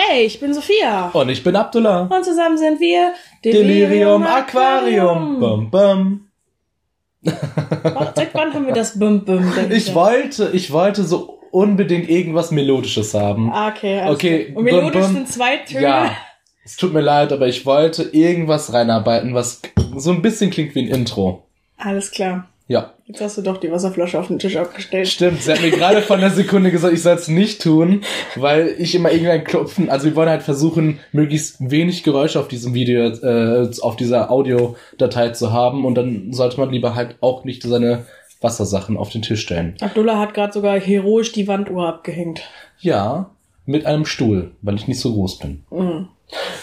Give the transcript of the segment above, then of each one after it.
Hey, ich bin Sophia. Und ich bin Abdullah. Und zusammen sind wir Delirium Aquarium. Bum, bum. Seit wann haben wir das Bum Bum? Ich wollte, ich wollte so unbedingt irgendwas Melodisches haben. Ah, okay. alles Okay. Und melodisch bum. sind zwei Töne. Ja, es tut mir leid, aber ich wollte irgendwas reinarbeiten, was so ein bisschen klingt wie ein Intro. Alles klar. Ja, Jetzt hast du doch die Wasserflasche auf den Tisch abgestellt. stimmt. Sie hat mir gerade von der Sekunde gesagt, ich soll es nicht tun, weil ich immer irgendein Klopfen, also wir wollen halt versuchen, möglichst wenig Geräusche auf diesem Video, äh, auf dieser Audiodatei zu haben und dann sollte man lieber halt auch nicht seine Wassersachen auf den Tisch stellen. Abdullah hat gerade sogar heroisch die Wanduhr abgehängt. Ja, mit einem Stuhl, weil ich nicht so groß bin. Mhm.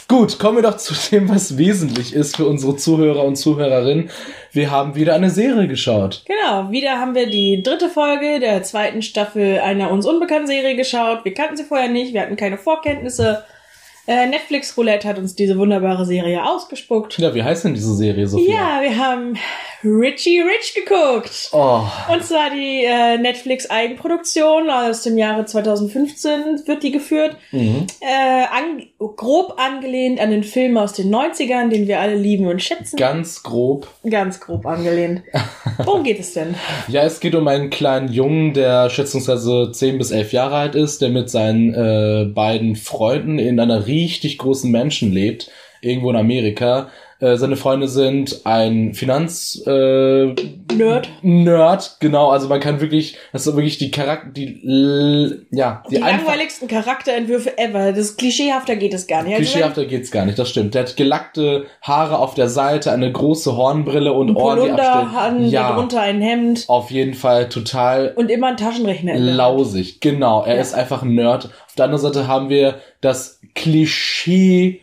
Gut, kommen wir doch zu dem, was wesentlich ist für unsere Zuhörer und Zuhörerinnen. Wir haben wieder eine Serie geschaut. Genau, wieder haben wir die dritte Folge der zweiten Staffel einer uns unbekannten Serie geschaut. Wir kannten sie vorher nicht, wir hatten keine Vorkenntnisse. Äh, Netflix Roulette hat uns diese wunderbare Serie ausgespuckt. Ja, wie heißt denn diese Serie, Sophia? Ja, wir haben Richie Rich geguckt. Oh, Und zwar die äh, Netflix-Eigenproduktion aus dem Jahre 2015 wird die geführt. mhm. Äh, an, grob angelehnt an den Film aus den 90ern, den wir alle lieben und schätzen. ganz grob. Ganz grob angelehnt. Worum geht es denn? Ja, es geht um einen kleinen Jungen, der schätzungsweise 10 bis 11 Jahre alt ist, der mit seinen äh, beiden Freunden in einer richtig großen Mansion lebt, irgendwo in Amerika. Äh, seine Freunde sind ein Finanz... Äh, Nerd. Nerd, genau. Also man kann wirklich, das ist wirklich die Charakter, die, l- ja, Die, die, langweiligsten Charakterentwürfe ever. Das klischeehafter geht es gar nicht. Klischeehafter geht's gar nicht, das stimmt. Der hat gelackte Haare auf der Seite, eine große Hornbrille und ein Ohren, die an, Ja, darunter ein Hemd auf jeden Fall total und immer ein Taschenrechner. lausig. Genau, er Ja. ist einfach ein Nerd. Auf der anderen Seite haben wir das Klischee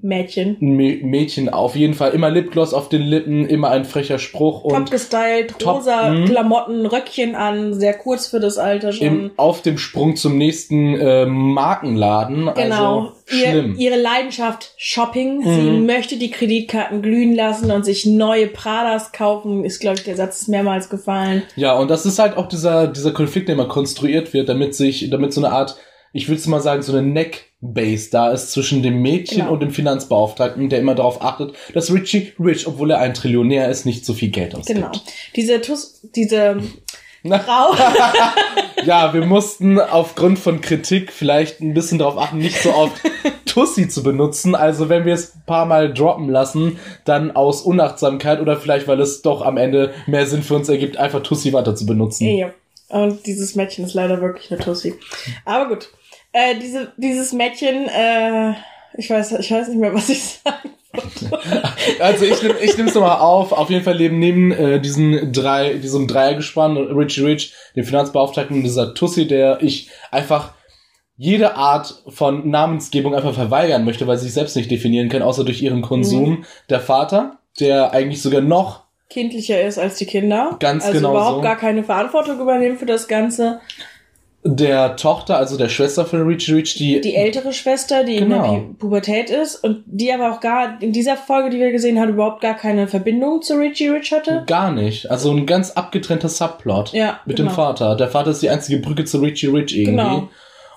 Mädchen. Mä- Mädchen auf jeden Fall immer Lipgloss auf den Lippen, immer ein frecher Spruch Top und gestylt, Top, rosa mhm. Klamotten, Röckchen an, sehr kurz für das Alter schon. im, auf dem Sprung zum nächsten äh, Markenladen. Genau. Also Ihr, schlimm. ihre Leidenschaft Shopping. Sie Mhm. möchte die Kreditkarten glühen lassen und sich neue Pradas kaufen. Ist, glaube ich, der Satz ist mehrmals gefallen. Ja, und das ist halt auch dieser, dieser Konflikt, der immer konstruiert wird, damit sich, damit so eine Art, ich würde mal sagen, so eine Neck-Base da ist zwischen dem Mädchen Genau. und dem Finanzbeauftragten, der immer darauf achtet, dass Richie Rich, obwohl er ein Trillionär ist, nicht so viel Geld ausgibt. Genau. Diese Tus, diese Frau. ja, wir mussten aufgrund von Kritik vielleicht ein bisschen darauf achten, nicht so oft Tussi zu benutzen. Also wenn wir es ein paar Mal droppen lassen, dann aus Unachtsamkeit oder vielleicht, weil es doch am Ende mehr Sinn für uns ergibt, einfach Tussi weiter zu benutzen. ja. Und dieses Mädchen ist leider wirklich eine Tussi. Aber gut. Äh, diese, dieses Mädchen, äh, ich weiß, ich weiß nicht mehr, was ich sagen Also ich nehme ich nehm's nochmal auf. Auf jeden Fall leben neben äh, diesen drei, diesem Dreiergespann, Richie Rich, dem Finanzbeauftragten und dieser Tussi, der ich einfach jede Art von Namensgebung einfach verweigern möchte, weil sie sich selbst nicht definieren kann, außer durch ihren Konsum. Der Vater, der eigentlich sogar noch kindlicher ist als die Kinder. Ganz also genau überhaupt so. gar keine Verantwortung übernehmen für das Ganze. Der Tochter, also der Schwester von Richie Rich, die, Die ältere Schwester, die in Genau. der Pu- Pubertät ist und die aber auch gar in dieser Folge, die wir gesehen haben, überhaupt gar keine Verbindung zu Richie Rich hatte. gar nicht. Also ein ganz abgetrennter Subplot Ja, mit genau. dem Vater. Der Vater ist die einzige Brücke zu Richie Rich irgendwie. Genau.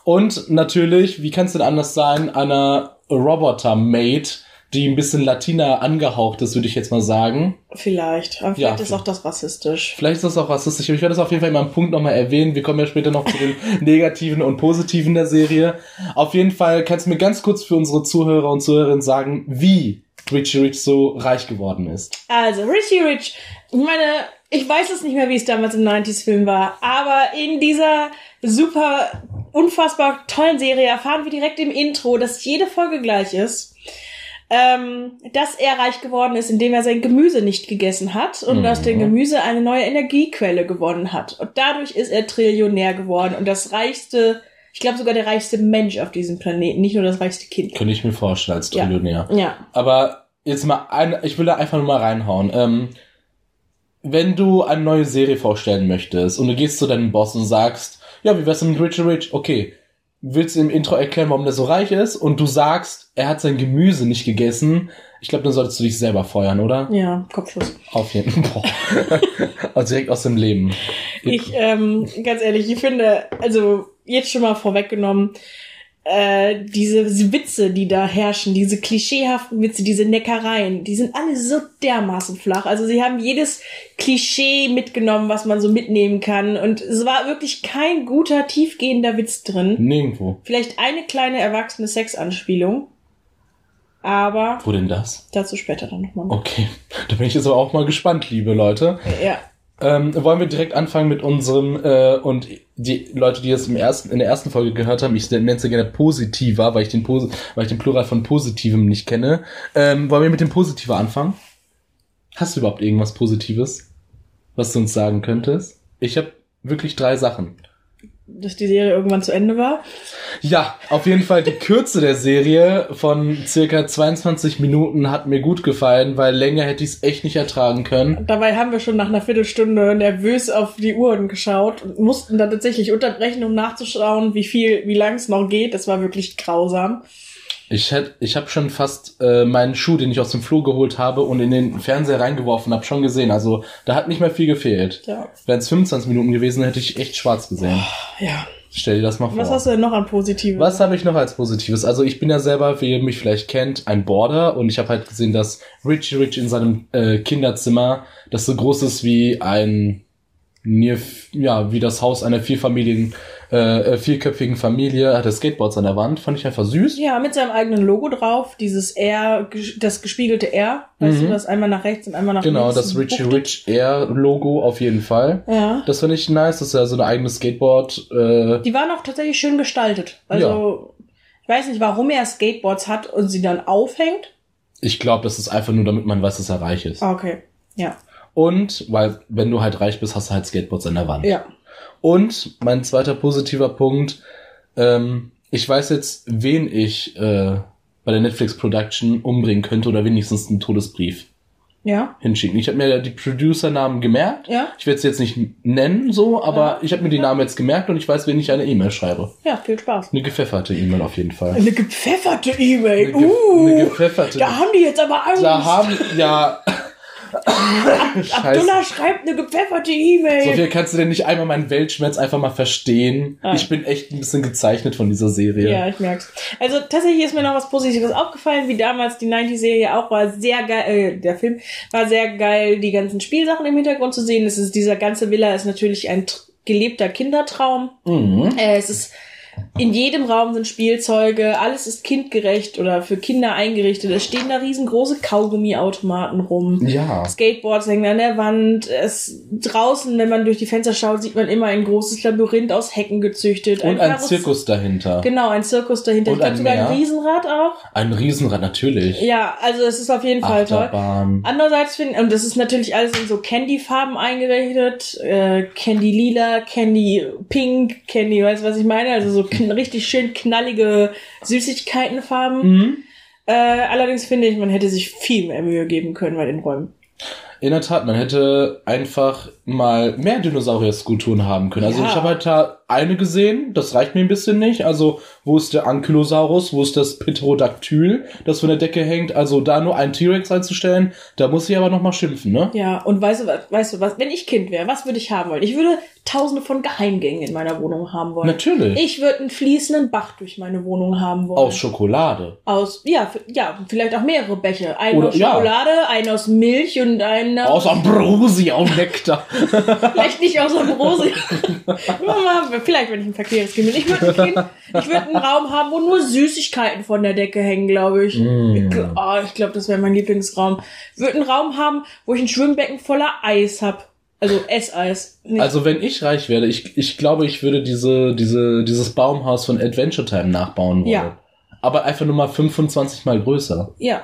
Und natürlich, wie kann es denn anders sein, einer Roboter-Maid, die ein bisschen Latina angehaucht ist, würde ich jetzt mal sagen. Vielleicht. Aber Ja, vielleicht ist auch das rassistisch. Vielleicht ist das auch rassistisch, ich werde das auf jeden Fall in meinem Punkt nochmal erwähnen. Wir kommen ja später noch zu den negativen und positiven der Serie. Auf jeden Fall kannst du mir ganz kurz für unsere Zuhörer und Zuhörerinnen sagen, wie Richie Rich so reich geworden ist. Also, Richie Rich, ich meine, ich weiß es nicht mehr, wie es damals im 90s-Film war, aber in dieser super, unfassbar tollen Serie erfahren wir direkt im Intro, dass jede Folge gleich ist. Ähm, dass er reich geworden ist, indem er sein Gemüse nicht gegessen hat und Mhm. aus dem Gemüse eine neue Energiequelle gewonnen hat. Und dadurch ist er Trillionär geworden und das reichste, ich glaube sogar der reichste Mensch auf diesem Planeten, nicht nur das reichste Kind. Könnte ich mir vorstellen als Ja. Trillionär. Ja. Aber jetzt mal ein, ich will da einfach nur mal reinhauen. Ähm, wenn du eine neue Serie vorstellen möchtest und du gehst zu deinem Boss und sagst, ja, wie wär's mit Richard Rich? Okay. Willst du im Intro erklären, warum der so reich ist? Und du sagst, er hat sein Gemüse nicht gegessen. Ich glaube, dann solltest du dich selber feuern, oder? Ja, Kopfschuss. Auf jeden Fall. also direkt aus dem Leben. Ich, ähm, ganz ehrlich, ich finde, also jetzt schon mal vorweggenommen, äh, diese Witze, die da herrschen, diese klischeehaften Witze, diese Neckereien, die sind alle so dermaßen flach. Also sie haben jedes Klischee mitgenommen, was man so mitnehmen kann. Und es war wirklich kein guter, tiefgehender Witz drin. Nirgendwo. Vielleicht eine kleine erwachsene Sexanspielung. Aber Wo denn das? dazu später dann nochmal. Okay, da bin ich jetzt aber auch mal gespannt, liebe Leute. Ja. Ähm, wollen wir direkt anfangen mit unserem äh, und die Leute, die es im ersten, in der ersten Folge gehört haben, ich nenne es ja gerne positiver, weil ich den Posi weil ich den Plural von positivem nicht kenne. Ähm, wollen wir mit dem Positiver anfangen? Hast du überhaupt irgendwas Positives, was du uns sagen könntest? Ich habe wirklich drei Sachen. Dass die Serie irgendwann zu Ende war. Ja, auf jeden Fall die Kürze der Serie von circa 22 Minuten hat mir gut gefallen, weil länger hätte ich es echt nicht ertragen können. Dabei haben wir schon nach einer Viertelstunde nervös auf die Uhren geschaut und mussten dann tatsächlich unterbrechen, um nachzuschauen, wie viel, wie lang es noch geht. Das war wirklich grausam. Ich hätte, ich habe schon fast äh, meinen Schuh, den ich aus dem Flur geholt habe und in den Fernseher reingeworfen habe, schon gesehen. Also da hat nicht mehr viel gefehlt. Ja. Wären es 25 Minuten gewesen, hätte ich echt schwarz gesehen. Ja. Stell dir das mal vor. Was hast du denn noch an Positiven? Was habe ich noch als Positives? Also ich bin ja selber, wie ihr mich vielleicht kennt, ein Border und ich habe halt gesehen, dass Richie Rich in seinem äh, Kinderzimmer, das so groß ist wie ein ja, wie das Haus einer vierfamilien, äh, äh, vierköpfigen Familie, hat er Skateboards an der Wand, fand ich einfach süß. Ja, mit seinem eigenen Logo drauf, dieses R, das gespiegelte R, weißt Mhm. du, das einmal nach rechts und einmal nach Genau, links. das Richie Rich Air Logo auf jeden Fall. Ja. Das finde ich nice, das ist ja so eine eigene Skateboard, äh, Die waren auch tatsächlich schön gestaltet. Also, ich weiß nicht, warum er Skateboards hat und sie dann aufhängt. ich glaube, das ist einfach nur, damit man weiß, dass er reich ist. Ah, Okay. Ja. Und, weil, wenn du halt reich bist, hast du halt Skateboards an der Wand. Ja. Und mein zweiter positiver Punkt, ähm, ich weiß jetzt, wen ich äh, bei der Netflix Production umbringen könnte oder wenigstens einen Todesbrief Ja. hinschicken. Ich habe mir die Producer-Namen gemerkt. Ja. Ich werde es jetzt nicht nennen, so, aber Ja. ich habe mir die Namen jetzt gemerkt und ich weiß, wen ich eine E-Mail schreibe. Ja, viel Spaß. Eine gepfefferte E-Mail auf jeden Fall. Eine gepfefferte E-Mail. Eine, ge Uh, eine gepfefferte. da haben die jetzt aber Angst. Da haben, ja. Abdullah schreibt eine gepfefferte E-Mail. Sophia, kannst du denn nicht einmal meinen Weltschmerz einfach mal verstehen? Ah. Ich bin echt ein bisschen gezeichnet von dieser Serie. Ja, ich merk's. Also tatsächlich ist mir noch was Positives aufgefallen, wie damals die 90-Serie auch war sehr geil, äh, der Film war sehr geil, die ganzen Spielsachen im Hintergrund zu sehen. Es ist, dieser ganze Villa ist natürlich ein gelebter Kindertraum. Mhm. Äh, es ist in jedem Raum sind Spielzeuge, alles ist kindgerecht oder für Kinder eingerichtet. Es stehen da riesengroße Kaugummiautomaten rum. Ja. Skateboards hängen an der Wand. Es draußen, wenn man durch die Fenster schaut, sieht man immer ein großes Labyrinth aus Hecken gezüchtet. Und ein Karuss- Zirkus dahinter. Genau, ein Zirkus dahinter. Und ich glaube ein sogar ein Riesenrad auch. Ein Riesenrad, natürlich. Ja, also es ist auf jeden Fall toll. Achterbahn. Andererseits finde und das ist natürlich alles in so Candy-Farben eingerichtet. Äh, Candy lila, Candy pink, Candy, weißt du, was ich meine? Also so richtig schön knallige Süßigkeitenfarben. Mhm. Äh, allerdings finde ich, man hätte sich viel mehr Mühe geben können bei den Räumen. In der Tat, man hätte einfach mal mehr Dinosaurier-Skulpturen haben können. Also Ja. ich habe halt da eine gesehen, das reicht mir ein bisschen nicht. Also wo ist der Ankylosaurus, wo ist das Pterodactyl, das von der Decke hängt? Also da nur einen T-Rex einzustellen, da muss ich aber noch mal schimpfen, ne? Ja, und weißt du, was, weißt du was, wenn ich Kind wäre, was würde ich haben wollen? Ich würde tausende von Geheimgängen in meiner Wohnung haben wollen. Natürlich. Ich würde einen fließenden Bach durch meine Wohnung haben wollen. Aus Schokolade. Aus, ja, ja, vielleicht auch mehrere Becher. Einen Oder- aus ja. Schokolade, einen aus Milch und einen Aus Ambrosia und Nektar. vielleicht nicht aus Ambrosia. Vielleicht, wenn ich ein verkehrtes Kind bin. Ich würde ein Kind, ich würde einen Raum haben, wo nur Süßigkeiten von der Decke hängen, glaube ich. Mm. Ich, gl- oh, ich glaube, das wäre mein Lieblingsraum. Ich würde einen Raum haben, wo ich ein Schwimmbecken voller Eis hab. Also Esseis. Also wenn ich reich werde, ich, ich glaube, ich würde diese, diese, dieses Baumhaus von Adventure Time nachbauen wollen. Ja. Aber einfach nur mal 25 mal größer. ja,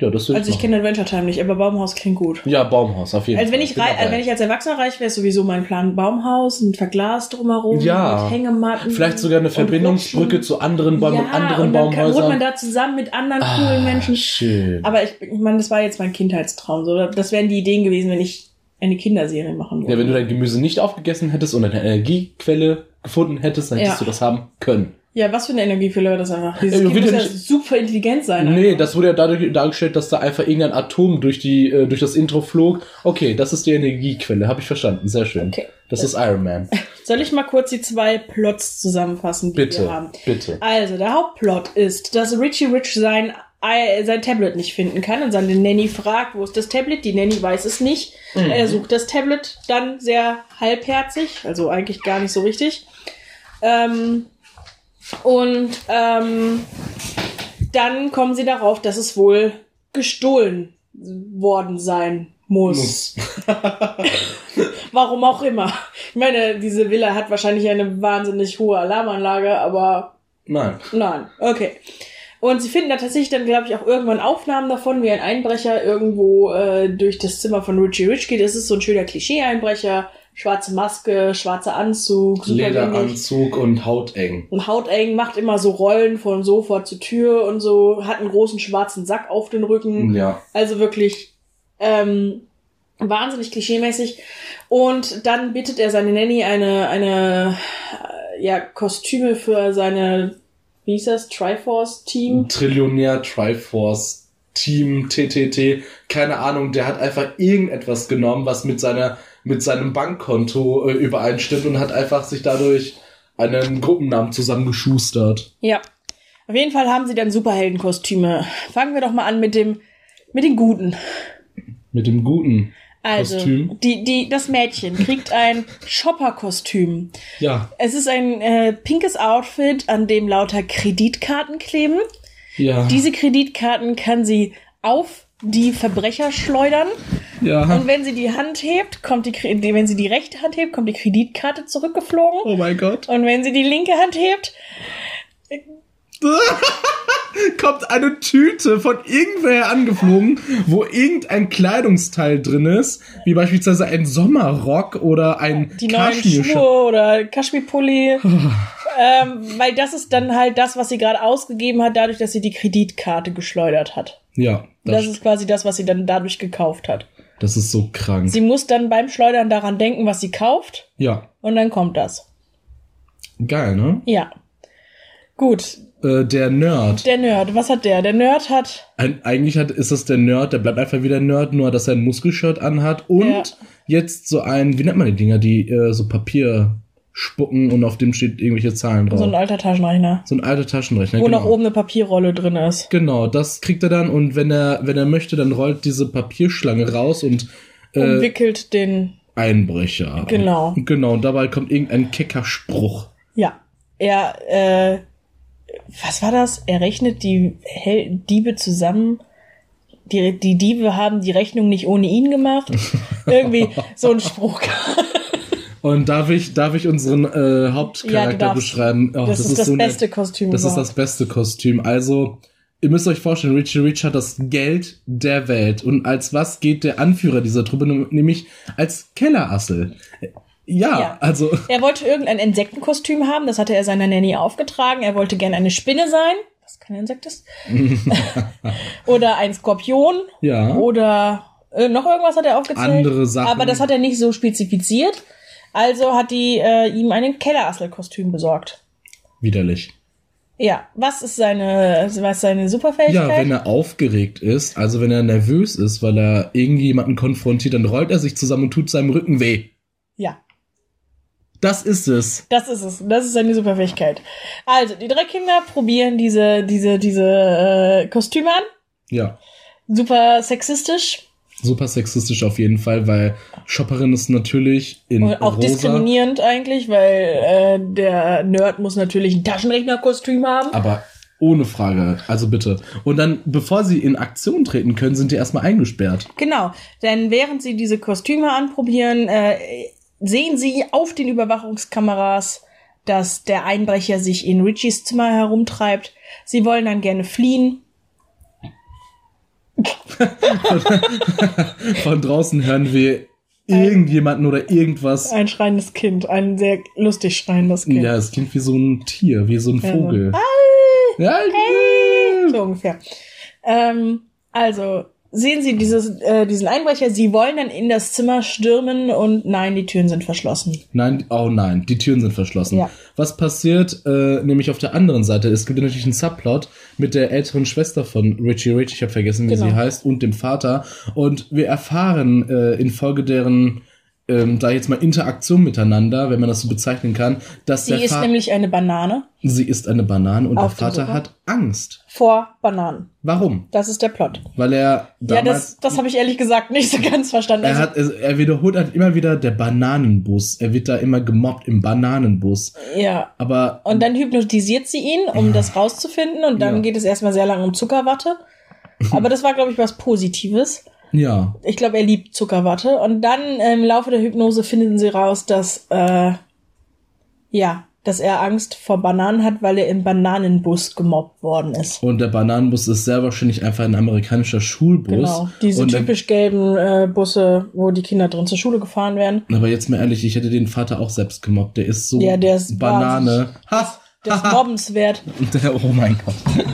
Ja, das würde also ich machen. kenne Adventure Time nicht, aber Baumhaus klingt gut. Ja, Baumhaus, auf jeden Also Fall. wenn ich, rei äh, wenn ich als Erwachsener reich wäre, ist sowieso mein Plan Baumhaus, ein Verglas drumherum, Ja. mit Hängematten. Vielleicht sogar eine und Verbindungsbrücke zu anderen, Baum ja, anderen und dann kann, wohnt man Baumhäusern. da zusammen mit anderen Ah, coolen Menschen. schön. Aber ich, ich meine, das war jetzt mein Kindheitstraum. So, das wären die Ideen gewesen, wenn ich eine Kinderserie machen würde. ja, wenn du dein Gemüse nicht aufgegessen hättest und eine Energiequelle gefunden hättest, dann hättest Ja. du das haben können. Ja, was für eine Energiefülle war das einfach? Dieses Ja, Kind wird muss ja super intelligent sein. Nee, einfach. das wurde ja dadurch dargestellt, dass da einfach irgendein Atom durch die äh, durch das Intro flog. Okay, das ist die Energiequelle, habe ich verstanden. Sehr schön. Okay. Das ist Iron Man. Soll ich mal kurz die zwei Plots zusammenfassen, die wir Bitte, haben? bitte. Also, der Hauptplot ist, dass Richie Rich sein, i- sein Tablet nicht finden kann und seine Nanny fragt, wo ist das Tablet? Die Nanny weiß es nicht. Mhm. Er sucht das Tablet dann sehr halbherzig, also eigentlich gar nicht so richtig. Ähm, und ähm, dann kommen sie darauf, dass es wohl gestohlen worden sein muss. Warum auch immer. Ich meine, diese Villa hat wahrscheinlich eine wahnsinnig hohe Alarmanlage, aber Nein. nein. Okay. Und sie finden da tatsächlich dann, glaube ich, auch irgendwann Aufnahmen davon, wie ein Einbrecher irgendwo äh, durch das Zimmer von Richie Rich geht. Es ist so ein schöner Klischee-Einbrecher. Schwarze Maske, schwarzer Anzug. Lederanzug und hauteng. Und hauteng, macht immer so Rollen von Sofa zur Tür und so, hat einen großen schwarzen Sack auf den Rücken. Ja. Also wirklich ähm, wahnsinnig klischeemäßig. Und dann bittet er seine Nanny eine, eine äh, ja, Kostüme für seine, wie hieß das, Triforce-Team. Trillionär Triforce Team TTT, keine Ahnung, der hat einfach irgendetwas genommen, was mit seiner mit seinem Bankkonto äh, übereinstimmt und hat einfach sich dadurch einen Gruppennamen zusammengeschustert. Ja. Auf jeden Fall haben sie dann Superheldenkostüme. Fangen wir doch mal an mit dem, mit den Guten. Mit dem guten Also, Kostüm. die, die, das Mädchen kriegt ein Shopper-Kostüm. Ja, Es ist ein äh, pinkes Outfit, an dem lauter Kreditkarten kleben. ja, Diese Kreditkarten kann sie auf die Verbrecher schleudern. ja. Und wenn sie die Hand hebt, kommt die, wenn sie die rechte Hand hebt, kommt die Kreditkarte zurückgeflogen. Oh mein Gott. Und wenn sie die linke Hand hebt, Kommt eine Tüte von irgendwer angeflogen, wo irgendein Kleidungsteil drin ist, wie beispielsweise ein Sommerrock oder ein die neuen Kaschmirschal. Schuhe oder Kaschmirpulli. ähm, weil das ist dann halt das, was sie gerade ausgegeben hat, dadurch, dass sie die Kreditkarte geschleudert hat. Ja, Das, das, ist quasi das, was sie dann dadurch gekauft hat. das ist so krank. Sie muss dann beim Schleudern daran denken, was sie kauft. Ja, Und dann kommt das. geil, ne? Ja. Gut. Äh, der Nerd. Der Nerd. Was hat der? Der Nerd hat Ein, eigentlich hat, ist das der Nerd, der bleibt einfach wieder Nerd, nur dass er ein Muskelshirt anhat und Ja. jetzt so ein, wie nennt man die Dinger, die äh, so Papier spucken und auf dem steht irgendwelche Zahlen drauf. so ein alter Taschenrechner. so ein alter Taschenrechner. Wo genau. noch oben eine Papierrolle drin ist. Genau, das kriegt er dann und wenn er, wenn er möchte, dann rollt diese Papierschlange raus und äh, Umwickelt den. Einbrecher. Genau. Genau, und dabei kommt irgendein kecker Spruch. Ja. Er, äh, was war das? Er rechnet die Hel Diebe zusammen. Die, die Diebe haben die Rechnung nicht ohne ihn gemacht. Irgendwie so ein Spruch. Und darf ich, darf ich unseren äh, Ja, Hauptcharakter darfst. beschreiben? Oh, das, ist das so eine- beste Kostüm. Das ist überhaupt. das beste Kostüm. Also, ihr müsst euch vorstellen, Richie Rich hat das Geld der Welt. Und als was geht der Anführer dieser Truppe? Nämlich als Kellerassel. Ja, Ja. also, Er wollte irgendein Insektenkostüm haben, das hatte er seiner Nanny aufgetragen. Er wollte gerne eine Spinne sein, was kein Insekt ist. oder ein Skorpion. ja. Oder äh, noch irgendwas hat er aufgezählt. Andere Sachen. Aber das hat er nicht so spezifiziert. Also hat die äh, ihm ein Kellerassel-Kostüm besorgt. Widerlich. Ja, was ist seine, was ist seine Superfähigkeit? Ja, wenn er aufgeregt ist, also wenn er nervös ist, weil er irgendjemanden konfrontiert, dann rollt er sich zusammen und tut seinem Rücken weh. ja, Das ist es. das ist es. Das ist seine Superfähigkeit. Also, die drei Kinder probieren diese, diese, diese äh, Kostüme an. Ja. Super sexistisch. Super sexistisch auf jeden Fall, weil Shopperin ist natürlich in Und auch rosa, diskriminierend eigentlich, weil äh, der Nerd muss natürlich ein Taschenrechnerkostüm haben. aber ohne Frage. Also bitte. Und dann, bevor sie in Aktion treten können, sind die erstmal eingesperrt. Genau, denn während sie diese Kostüme anprobieren, äh, sehen sie auf den Überwachungskameras, dass der Einbrecher sich in Richies Zimmer herumtreibt. Sie wollen dann gerne fliehen. Von draußen hören wir irgendjemanden oder irgendwas. Ein schreiendes Kind, ein sehr lustig schreiendes Kind. Ja, es klingt wie so ein Tier, wie so ein Ja, so. Vogel. Ja, So ungefähr. Ähm, also, sehen sie dieses, äh, diesen Einbrecher. Sie wollen dann in das Zimmer stürmen und nein, die Türen sind verschlossen. Nein, oh nein, die Türen sind verschlossen. Ja. Was passiert äh, nämlich auf der anderen Seite? Es gibt natürlich einen Subplot mit der älteren Schwester von Richie Rich, ich habe vergessen, wie Genau. sie heißt, und dem Vater. Und wir erfahren äh, infolge deren, ähm, da jetzt mal Interaktion miteinander, wenn man das so bezeichnen kann, dass Sie ist Vater, nämlich eine Banane sie ist eine Banane und der Vater hat Angst. vor Bananen. Warum? Das ist der Plot. Weil er ja, damals das, das habe ich ehrlich gesagt nicht so ganz verstanden. Er Also, hat, er er wiederholt halt immer wieder der Bananenbus. Er wird da immer gemobbt im Bananenbus. ja. Aber Und dann hypnotisiert sie ihn, um das rauszufinden. Und dann Ja. geht es erstmal sehr lange um Zuckerwatte. Aber das war, glaube ich, was Positives. Ja, Ich glaube, er liebt Zuckerwatte. Und dann äh, im Laufe der Hypnose finden sie raus, dass, äh, ja, dass er Angst vor Bananen hat, weil er im Bananenbus gemobbt worden ist. und der Bananenbus ist sehr wahrscheinlich einfach ein amerikanischer Schulbus. Genau. Diese und typisch gelben äh, Busse, wo die Kinder drin zur Schule gefahren werden. Aber jetzt mal ehrlich, ich hätte den Vater auch selbst gemobbt. Der ist so Ja, der ist Banane. Ha! Der ist mobbenswert. Und der, oh mein Gott.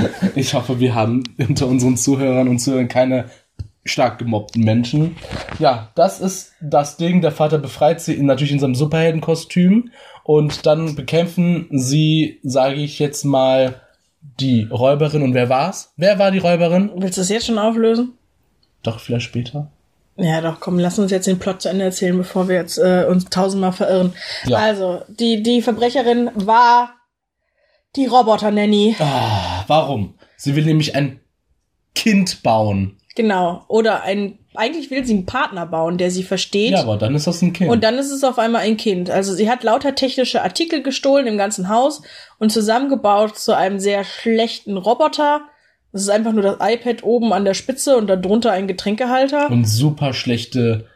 Ich hoffe, wir haben unter unseren Zuhörern und Zuhörern keine stark gemobbten Menschen. Ja, das ist das Ding. Der Vater befreit sie in, natürlich in seinem Superheldenkostüm. Und dann bekämpfen sie, sage ich jetzt mal, die Räuberin. Und wer war's? Wer war die Räuberin? Willst du das jetzt schon auflösen? Doch, vielleicht später. Ja, doch, komm, lass uns jetzt den Plot zu Ende erzählen, bevor wir jetzt äh, uns tausendmal verirren. Ja. Also, die, die Verbrecherin war die Roboter-Nanny. Ah, warum? Sie will nämlich ein Kind bauen. Genau. Oder ein, eigentlich will sie einen Partner bauen, der sie versteht. Ja, aber dann ist das ein Kind. Und dann ist es auf einmal ein Kind. Also sie hat lauter technische Artikel gestohlen im ganzen Haus und zusammengebaut zu einem sehr schlechten Roboter. Das ist einfach nur das iPad oben an der Spitze und darunter ein Getränkehalter. und super schlechte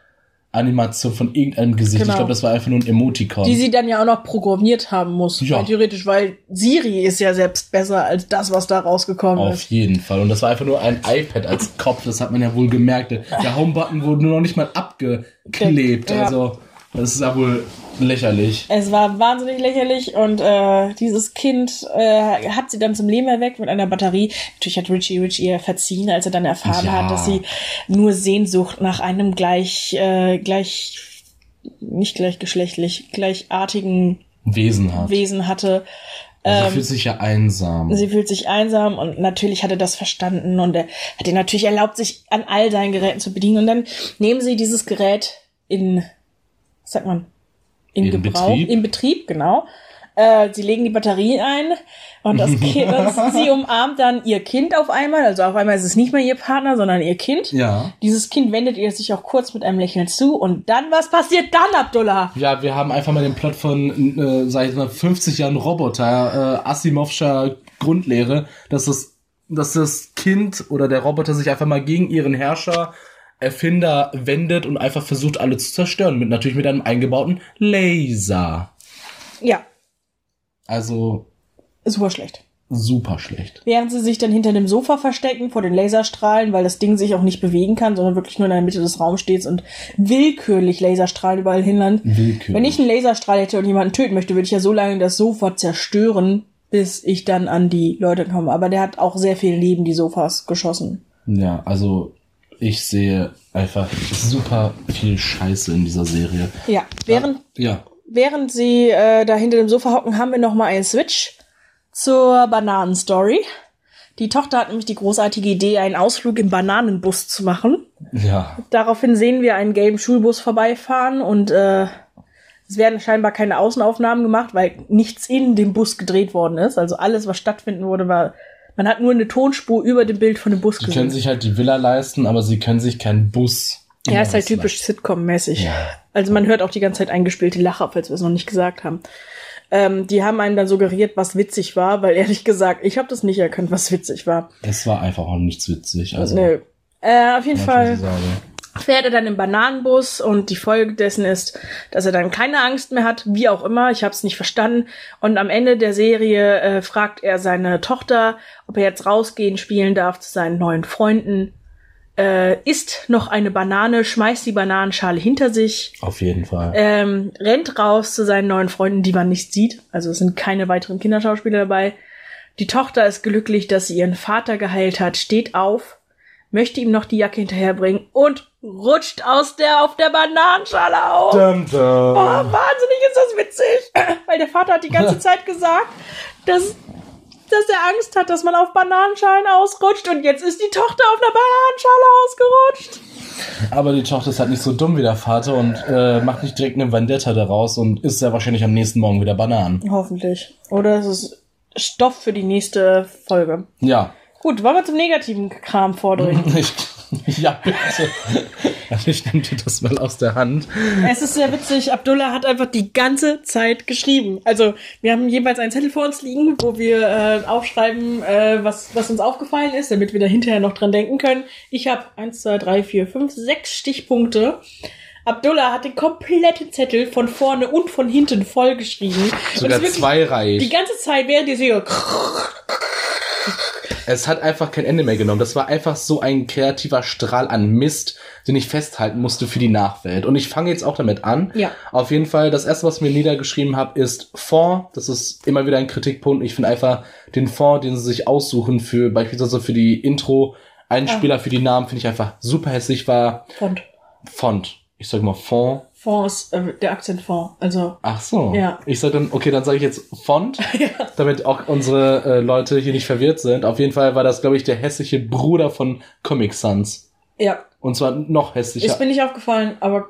Animation von irgendeinem Gesicht. Genau. Ich glaube, das war einfach nur ein Emoticon. Die sie dann ja auch noch programmiert haben muss. Ja. Weil theoretisch, weil Siri ist ja selbst besser als das, was da rausgekommen Auf ist. jeden Fall. Und das war einfach nur ein iPad als Kopf. Das hat man ja wohl gemerkt. Der Home-Button wurde nur noch nicht mal abgeklebt. Ja. Also, das ist ja wohl lächerlich. Es war wahnsinnig lächerlich und äh, dieses Kind äh, hat sie dann zum Leben erweckt mit einer Batterie. Natürlich hat Richie Rich ihr verziehen, als er dann erfahren Ja. hat, dass sie nur Sehnsucht nach einem gleich, äh, gleich, nicht gleichgeschlechtlich, gleichartigen Wesen hat. Wesen hatte. Sie Ähm, fühlt sich ja einsam. Sie fühlt sich einsam und natürlich hat er das verstanden und er hat ihr natürlich erlaubt, sich an all seinen Geräten zu bedienen. Und dann nehmen sie dieses Gerät in, sagt man, in, In Gebrauch, Betrieb? in Betrieb, genau. Äh, sie legen die Batterie ein und das Kind, das, sie umarmt dann ihr Kind auf einmal. Also auf einmal ist es nicht mehr ihr Partner, sondern ihr Kind. ja. Dieses Kind wendet ihr sich auch kurz mit einem Lächeln zu und dann, was passiert dann, Abdullah? Ja, wir haben einfach mal den Plot von, äh, sag ich mal, 50 Jahren Roboter, äh, Asimovscher Grundlehre, dass das, dass das Kind oder der Roboter sich einfach mal gegen ihren Herrscher, Erfinder wendet und einfach versucht, alle zu zerstören. Mit, natürlich mit einem eingebauten Laser. Ja, Also, super schlecht. super schlecht. Während sie sich dann hinter dem Sofa verstecken vor den Laserstrahlen, weil das Ding sich auch nicht bewegen kann, sondern wirklich nur in der Mitte des Raums steht und willkürlich Laserstrahlen überall hinlanden. Willkürlich. Wenn ich einen Laserstrahl hätte und jemanden töten möchte, würde ich ja so lange das Sofa zerstören, bis ich dann an die Leute komme. Aber der hat auch sehr viel neben die Sofas geschossen. Ja, also, ich sehe einfach super viel Scheiße in dieser Serie. Ja, während, Ja. während sie äh, da hinter dem Sofa hocken, haben wir noch mal einen Switch zur Bananenstory. Die Tochter hat nämlich die großartige Idee, einen Ausflug im Bananenbus zu machen. Ja. Daraufhin sehen wir einen gelben Schulbus vorbeifahren und äh, es werden scheinbar keine Außenaufnahmen gemacht, weil nichts in dem Bus gedreht worden ist. Also alles, was stattfinden wurde, war. Man hat nur eine Tonspur über dem Bild von dem Bus Sie können gesehen. sich halt die Villa leisten, aber sie können sich keinen Bus. Ja, ist halt typisch Sitcom-mäßig. Ja. Also man hört auch die ganze Zeit eingespielte Lacher, falls wir es noch nicht gesagt haben. Ähm, die haben einem dann suggeriert, was witzig war, weil ehrlich gesagt, ich habe das nicht erkannt, was witzig war. Es war einfach auch nichts witzig. Also, Nö. Äh, auf jeden Fall. Fährt er dann im Bananenbus und die Folge dessen ist, dass er dann keine Angst mehr hat, wie auch immer, ich habe es nicht verstanden. Und am Ende der Serie äh, fragt er seine Tochter, ob er jetzt rausgehen spielen darf zu seinen neuen Freunden. Äh, isst noch eine Banane, schmeißt die Bananenschale hinter sich, Auf jeden Fall. ähm, rennt raus zu seinen neuen Freunden, die man nicht sieht. Also es sind keine weiteren Kinderschauspieler dabei. Die Tochter ist glücklich, dass sie ihren Vater geheilt hat, steht auf, möchte ihm noch die Jacke hinterherbringen und rutscht aus der auf der Bananenschale auf. Dum, dum. Oh, wahnsinnig ist das witzig. Weil der Vater hat die ganze Zeit gesagt, dass, dass er Angst hat, dass man auf Bananenschalen ausrutscht. Und jetzt ist die Tochter auf einer Bananenschale ausgerutscht. Aber die Tochter ist halt nicht so dumm wie der Vater und äh, macht nicht direkt eine Vendetta daraus und isst ja wahrscheinlich am nächsten Morgen wieder Bananen. Hoffentlich. Oder es ist Stoff für die nächste Folge. Ja. Gut, wollen wir zum negativen Kram vordringen. Ich, ja, bitte. Also ich nehme dir das mal aus der Hand. Es ist sehr witzig. Abdullah hat einfach die ganze Zeit geschrieben. Also wir haben jeweils einen Zettel vor uns liegen, wo wir äh, aufschreiben, äh, was, was uns aufgefallen ist, damit wir da hinterher noch dran denken können. Ich habe eins, zwei, drei, vier, fünf, sechs Stichpunkte. Abdullah hat den kompletten Zettel von vorne und von hinten vollgeschrieben. Sogar Und es ist wirklich zwei Reich. Die ganze Zeit während die Serie. Es hat einfach kein Ende mehr genommen. Das war einfach so ein kreativer Strahl an Mist, den ich festhalten musste für die Nachwelt. Und ich fange jetzt auch damit an. Ja. Auf jeden Fall, das erste, was ich mir niedergeschrieben habe, ist Fond. Das ist immer wieder ein Kritikpunkt. Ich finde einfach den Fond, den sie sich aussuchen für beispielsweise für die Intro, Einspieler für die Namen, finde ich einfach super hässlich war. Font. Font. Ich sag mal Fond. Font ist äh, der Akzentfond. Also Ach so. Ja. Ich sag dann, okay, dann sage ich jetzt Font, damit auch unsere äh, Leute hier nicht verwirrt sind. Auf jeden Fall war das, glaube ich, der hässliche Bruder von Comic Sans. ja, Und zwar noch hässlicher. ist mir nicht aufgefallen, aber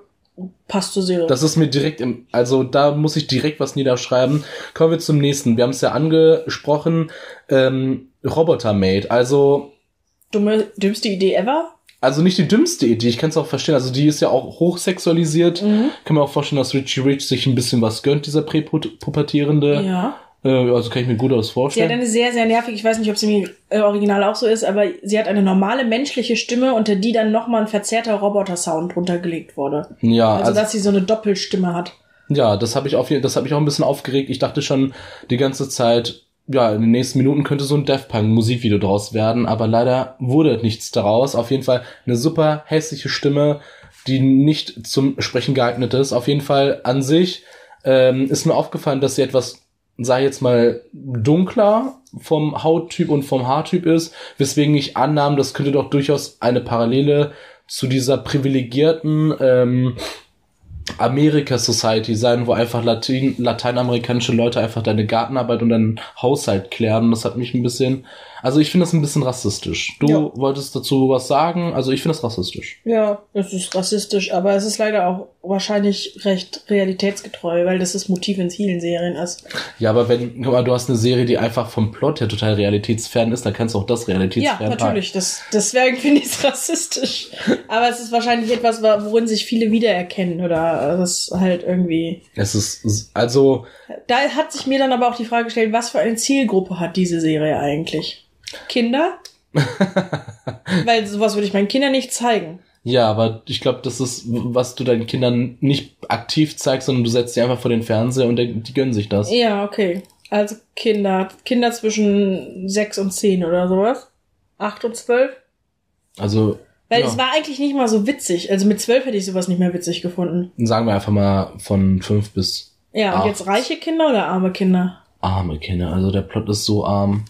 passt zur Serie. Das ist mir direkt im, also da muss ich direkt was niederschreiben. Kommen wir zum nächsten. Wir haben es ja angesprochen, ähm, Roboter Made. Also, Dumme, dümmste Idee ever. Also nicht die dümmste Idee, ich kann es auch verstehen. Also die ist ja auch hochsexualisiert. Mhm. Kann mir auch vorstellen, dass Richie Rich sich ein bisschen was gönnt, dieser Präpubertierende. Ja. Äh, also kann ich mir gut aus Sie hat vorstellen. eine sehr, sehr nervig, ich weiß nicht, ob sie im äh, Original auch so ist, aber sie hat eine normale menschliche Stimme, unter die dann nochmal ein verzerrter Roboter-Sound drunter gelegt wurde. ja, Also, also, dass sie so eine Doppelstimme hat. ja, das habe ich auf das habe ich auch ein bisschen aufgeregt. Ich dachte schon die ganze Zeit, ja, in den nächsten Minuten könnte so ein Daft Punk Musikvideo draus werden, aber leider wurde nichts daraus. Auf jeden Fall eine super hässliche Stimme, die nicht zum Sprechen geeignet ist. Auf jeden Fall an sich ähm, ist mir aufgefallen, dass sie etwas, sei jetzt mal dunkler vom Hauttyp und vom Haartyp ist, weswegen ich annahm, das könnte doch durchaus eine Parallele zu dieser privilegierten ähm, America Society sein, wo einfach Latin, lateinamerikanische Leute einfach deine Gartenarbeit und deinen Haushalt klären. Und das hat mich ein bisschen, also ich finde das ein bisschen rassistisch. Du Ja. wolltest dazu was sagen, also ich finde das rassistisch. Ja, es ist rassistisch, aber es ist leider auch wahrscheinlich recht realitätsgetreu, weil das das Motiv in vielen Serien ist. Ja, aber wenn, guck mal, du hast eine Serie, die einfach vom Plot her total realitätsfern ist, dann kannst du auch das Ja, realitätsfern natürlich. Das, deswegen finde ich es rassistisch. Aber es ist wahrscheinlich etwas, worin sich viele wiedererkennen oder das halt irgendwie. Es ist, also, Da hat sich mir dann aber auch die Frage gestellt, was für eine Zielgruppe hat diese Serie eigentlich? Kinder? Weil sowas würde ich meinen Kindern nicht zeigen. ja, aber ich glaube, das ist, was du deinen Kindern nicht aktiv zeigst, sondern du setzt sie einfach vor den Fernseher und die, gönnen sich das. Ja, okay. Also Kinder. Kinder zwischen sechs und zehn oder sowas. Acht und zwölf. Also, Weil Ja. es war eigentlich nicht mal so witzig. Also mit zwölf hätte ich sowas nicht mehr witzig gefunden. sagen wir einfach mal von fünf bis Ja, und Acht. jetzt reiche Kinder oder arme Kinder? arme Kinder. Also der Plot ist so arm.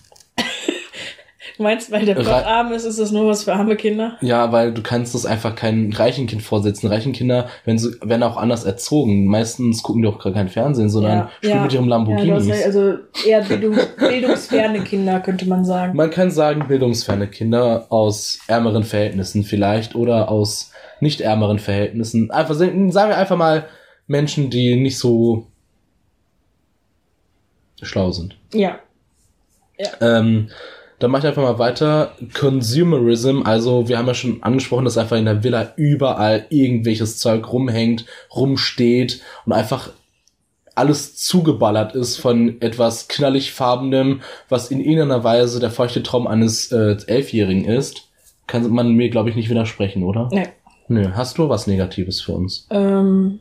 Du meinst, weil der Rei- arm ist, ist das nur was für arme Kinder? Ja, weil du kannst das einfach keinem reichen Kind vorsetzen. Reichen Kinder werden, so, werden auch anders erzogen. Meistens gucken die auch gar kein Fernsehen, sondern spielen mit ihrem Ja, du hast Lamborghinis. recht, also eher bildung, bildungsferne Kinder, könnte man sagen. Man kann sagen, bildungsferne Kinder aus ärmeren Verhältnissen vielleicht oder aus nicht ärmeren Verhältnissen. Einfach, sagen wir einfach mal Menschen, die nicht so schlau sind. Ja. Ähm, dann mache ich einfach mal weiter. Consumerism, also wir haben ja schon angesprochen, dass einfach in der Villa überall irgendwelches Zeug rumhängt, rumsteht und einfach alles zugeballert ist von etwas knallig farbenem, was in irgendeiner Weise der feuchte Traum eines äh, Elfjährigen ist. Kann man mir, glaube ich, nicht widersprechen, oder? Nee. Nö, hast du was Negatives für uns? Ähm,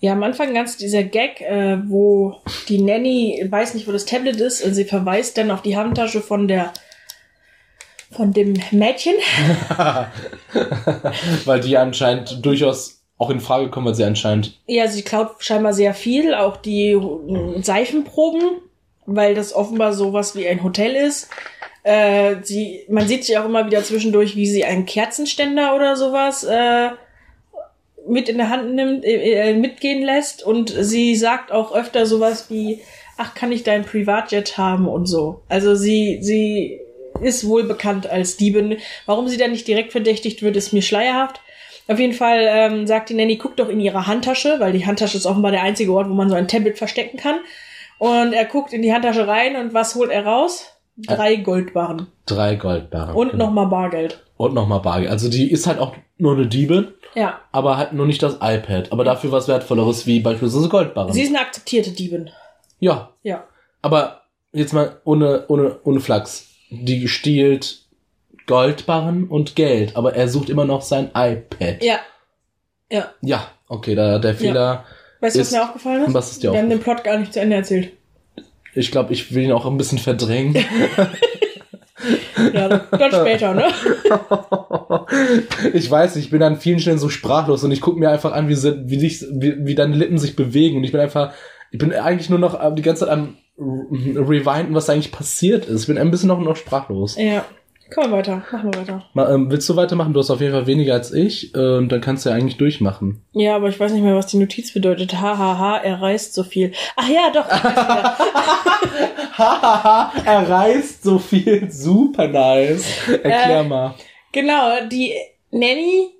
ja, am Anfang ganz dieser Gag, äh, wo die Nanny weiß nicht, wo das Tablet ist und sie verweist dann auf die Handtasche von der von dem Mädchen. weil die anscheinend durchaus auch in Frage kommen, weil sie anscheinend Ja, sie klaut scheinbar sehr viel, auch die äh, Seifenproben, weil das offenbar sowas wie ein Hotel ist. Äh, sie, man sieht sie auch immer wieder zwischendurch, wie sie einen Kerzenständer oder sowas äh, mit in der Hand nimmt, äh, äh, mitgehen lässt. Und sie sagt auch öfter sowas wie, ach, kann ich dein Privatjet haben und so. Also sie, sie ist wohl bekannt als Diebin. Warum sie da nicht direkt verdächtigt wird, ist mir schleierhaft. Auf jeden Fall ähm, sagt die Nanny, guck doch in ihre Handtasche, weil die Handtasche ist offenbar der einzige Ort, wo man so ein Tablet verstecken kann. Und er guckt in die Handtasche rein und was holt er raus? Drei Goldbarren. Drei Goldbarren. Und genau. nochmal Bargeld. Und nochmal Bargeld. Also die ist halt auch nur eine Diebin, Ja. aber halt nur nicht das iPad. Aber dafür was Wertvolleres wie beispielsweise Goldbarren. Sie ist eine akzeptierte Diebin. ja, Ja. aber jetzt mal ohne, ohne, ohne Flachs. Die stiehlt Goldbarren und Geld, aber er sucht immer noch sein iPad. Ja. Ja. Ja, okay, da der Fehler. Weißt du, was mir aufgefallen ist? was ist dir Wir haben den Plot gar nicht zu Ende erzählt. Ich glaube, ich will ihn auch ein bisschen verdrängen. Ja, dann später, ne? ich weiß, ich bin an vielen Stellen so sprachlos und ich gucke mir einfach an, wie, sie, wie, sich, wie, wie deine Lippen sich bewegen und ich bin einfach, ich bin eigentlich nur noch äh, die ganze Zeit am Rewinden, was eigentlich passiert ist. Ich bin ein bisschen noch, noch sprachlos. Ja. Komm mal weiter. Machen wir weiter. Mal, ähm, willst du weitermachen? Du hast auf jeden Fall weniger als ich und dann kannst du ja eigentlich durchmachen. Ja, aber ich weiß nicht mehr, was die Notiz bedeutet. Hahaha, ha, ha, er reist so viel. Ach ja, doch. Hahaha, er reißt so viel. Super nice. Erklär Äh, mal. genau, die Nanny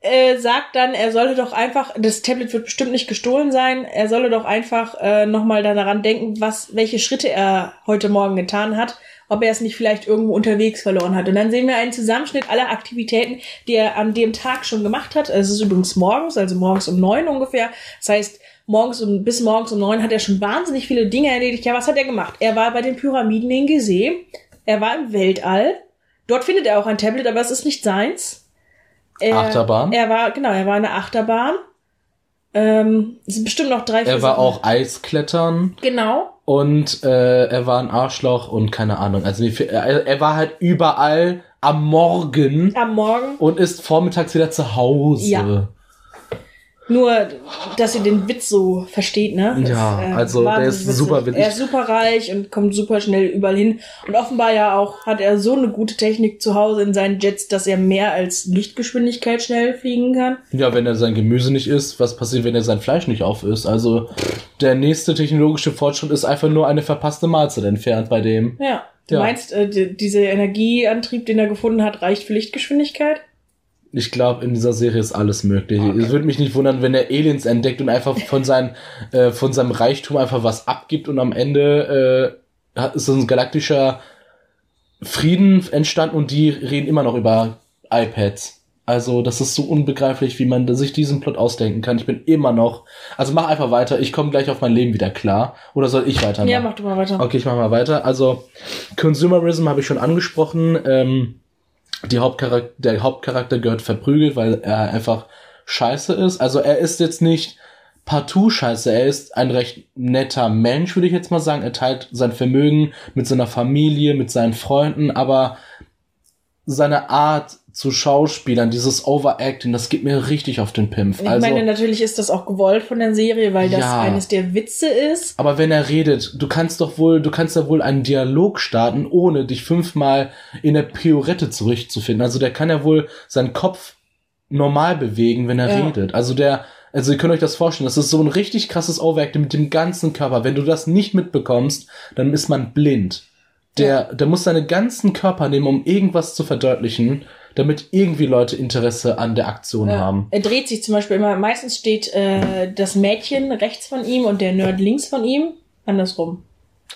äh, sagt dann, er solle doch einfach, das Tablet wird bestimmt nicht gestohlen sein, er solle doch einfach äh, nochmal daran denken, was, welche Schritte er heute Morgen getan hat, ob er es nicht vielleicht irgendwo unterwegs verloren hat. Und dann sehen wir einen Zusammenschnitt aller Aktivitäten, die er an dem Tag schon gemacht hat. Es ist übrigens morgens, also morgens um neun ungefähr. Das heißt, morgens um, bis morgens um neun hat er schon wahnsinnig viele Dinge erledigt. Ja, was hat er gemacht? Er war bei den Pyramiden in Gizeh. Er war im Weltall. Dort findet er auch ein Tablet, aber es ist nicht seins. Er, Achterbahn? Er war, genau, er war in der Achterbahn. Ähm, es sind bestimmt noch drei, vier Er war Sachen. auch Eisklettern. Genau. Und äh, er war ein Arschloch und keine Ahnung. Also er, er war halt überall am Morgen Am Morgen. und ist vormittags wieder zu Hause. Ja. Nur, dass ihr den Witz so versteht, ne? Das, Ja, also der ist witzig. super witzig. Er ist super reich und kommt super schnell überall hin. Und offenbar ja auch hat er so eine gute Technik zu Hause in seinen Jets, dass er mehr als Lichtgeschwindigkeit schnell fliegen kann. Ja, wenn er sein Gemüse nicht isst, was passiert, wenn er sein Fleisch nicht auf isst? Also der nächste technologische Fortschritt ist einfach nur eine verpasste Mahlzeit entfernt bei dem. Ja. Du Ja. meinst, äh, die, dieser Energieantrieb, den er gefunden hat, reicht für Lichtgeschwindigkeit? Ich glaube, in dieser Serie ist alles möglich. Es würde mich nicht wundern, wenn er Aliens entdeckt und einfach von, seinen, äh, von seinem Reichtum einfach was abgibt und am Ende äh, ist so ein galaktischer Frieden entstanden und die reden immer noch über iPads. Also, das ist so unbegreiflich, wie man sich diesen Plot ausdenken kann. Ich bin immer noch. Also mach einfach weiter. Ich komme gleich auf mein Leben wieder klar. Oder soll ich weitermachen? Ja, mach du mal weiter. Okay, ich mache mal weiter. Also, Consumerism habe ich schon angesprochen. Ähm, die Hauptcharakter, der Hauptcharakter gehört verprügelt, weil er einfach scheiße ist. Also er ist jetzt nicht partout scheiße, er ist ein recht netter Mensch, würde ich jetzt mal sagen. Er teilt sein Vermögen mit seiner Familie, mit seinen Freunden, aber seine Art zu Schauspielern, dieses Overacting, das geht mir richtig auf den Pimpf. Ich Also, meine, natürlich ist das auch gewollt von der Serie, weil das Ja. eines der Witze ist. Aber wenn er redet, du kannst doch wohl, du kannst ja wohl einen Dialog starten, ohne dich fünfmal in der Piorette zurechtzufinden. Also der kann ja wohl seinen Kopf normal bewegen, wenn er Ja. redet. Also der, also ihr könnt euch das vorstellen, das ist so ein richtig krasses Overacting mit dem ganzen Körper. Wenn du das nicht mitbekommst, dann ist man blind. Der, der muss seinen ganzen Körper nehmen, um irgendwas zu verdeutlichen, damit irgendwie Leute Interesse an der Aktion Ja. haben. Er dreht sich zum Beispiel immer, meistens steht äh, das Mädchen rechts von ihm und der Nerd links von ihm. Andersrum.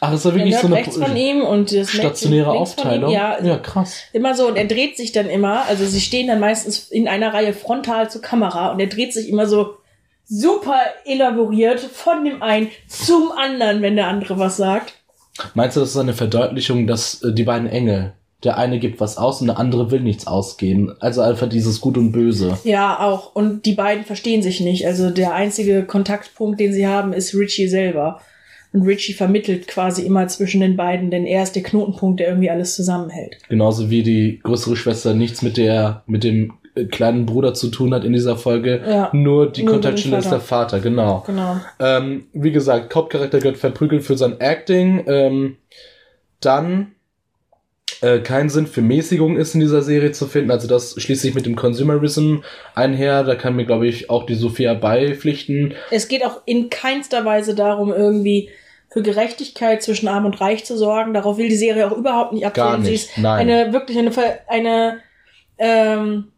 Ach, ist ja wirklich so eine rechts von ihm und das Mädchen stationäre. Aufteilung? Ja, ja, krass. immer so. Und er dreht sich dann immer, also sie stehen dann meistens in einer Reihe frontal zur Kamera und er dreht sich immer so super elaboriert von dem einen zum anderen, wenn der andere was sagt. Meinst du, das ist eine Verdeutlichung, dass äh, die beiden Engel, der eine gibt was aus und der andere will nichts ausgeben? Also einfach dieses Gut und Böse. Ja, auch. Und die beiden verstehen sich nicht. Also der einzige Kontaktpunkt, den sie haben, ist Richie selber. Und Richie vermittelt quasi immer zwischen den beiden, denn er ist der Knotenpunkt, der irgendwie alles zusammenhält. Genauso wie die größere Schwester nichts mit der, mit dem äh, kleinen Bruder zu tun hat in dieser Folge. Ja. Nur die Kontaktstelle ist der Vater, genau. Genau. Ähm, wie gesagt, Hauptcharakter gehört verprügelt für sein Acting. Ähm, dann äh, kein Sinn für Mäßigung ist in dieser Serie zu finden. Also das schließt sich mit dem Consumerism einher. Da kann mir, glaube ich, auch die Sophia beipflichten. Es geht auch in keinster Weise darum, irgendwie für Gerechtigkeit zwischen Arm und Reich zu sorgen. Darauf will die Serie auch überhaupt nicht abzielen. Gar nicht, Sie ist nein. eine wirklich eine eine ähm,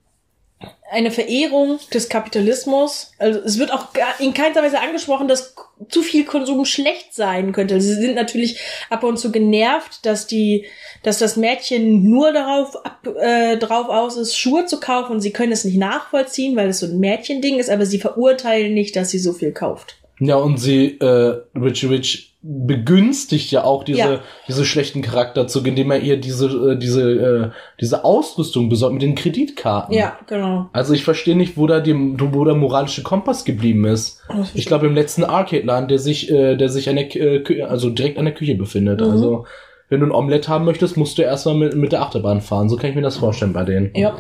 eine Verehrung des Kapitalismus. Also es wird auch in keinster Weise angesprochen, dass zu viel Konsum schlecht sein könnte. Sie sind natürlich ab und zu genervt, dass die, dass das Mädchen nur darauf ab, äh, drauf aus ist, Schuhe zu kaufen sie können es nicht nachvollziehen, weil es so ein Mädchending ist, aber sie verurteilen nicht, dass sie so viel kauft. Ja, und sie, äh, Richie Rich begünstigt ja auch diese, Ja. diese schlechten Charakterzüge, indem er ihr diese, äh, diese, äh, diese Ausrüstung besorgt mit den Kreditkarten. Ja, genau. Also ich verstehe nicht, wo da die, wo der moralische Kompass geblieben ist. Ich glaube im letzten Arcade-Laden, der sich, äh, der sich an der, äh, Kü- also direkt an der Küche befindet. Mhm. Also wenn du ein Omelett haben möchtest, musst du erstmal mit, mit der Achterbahn fahren. So kann ich mir das vorstellen bei denen. Ja.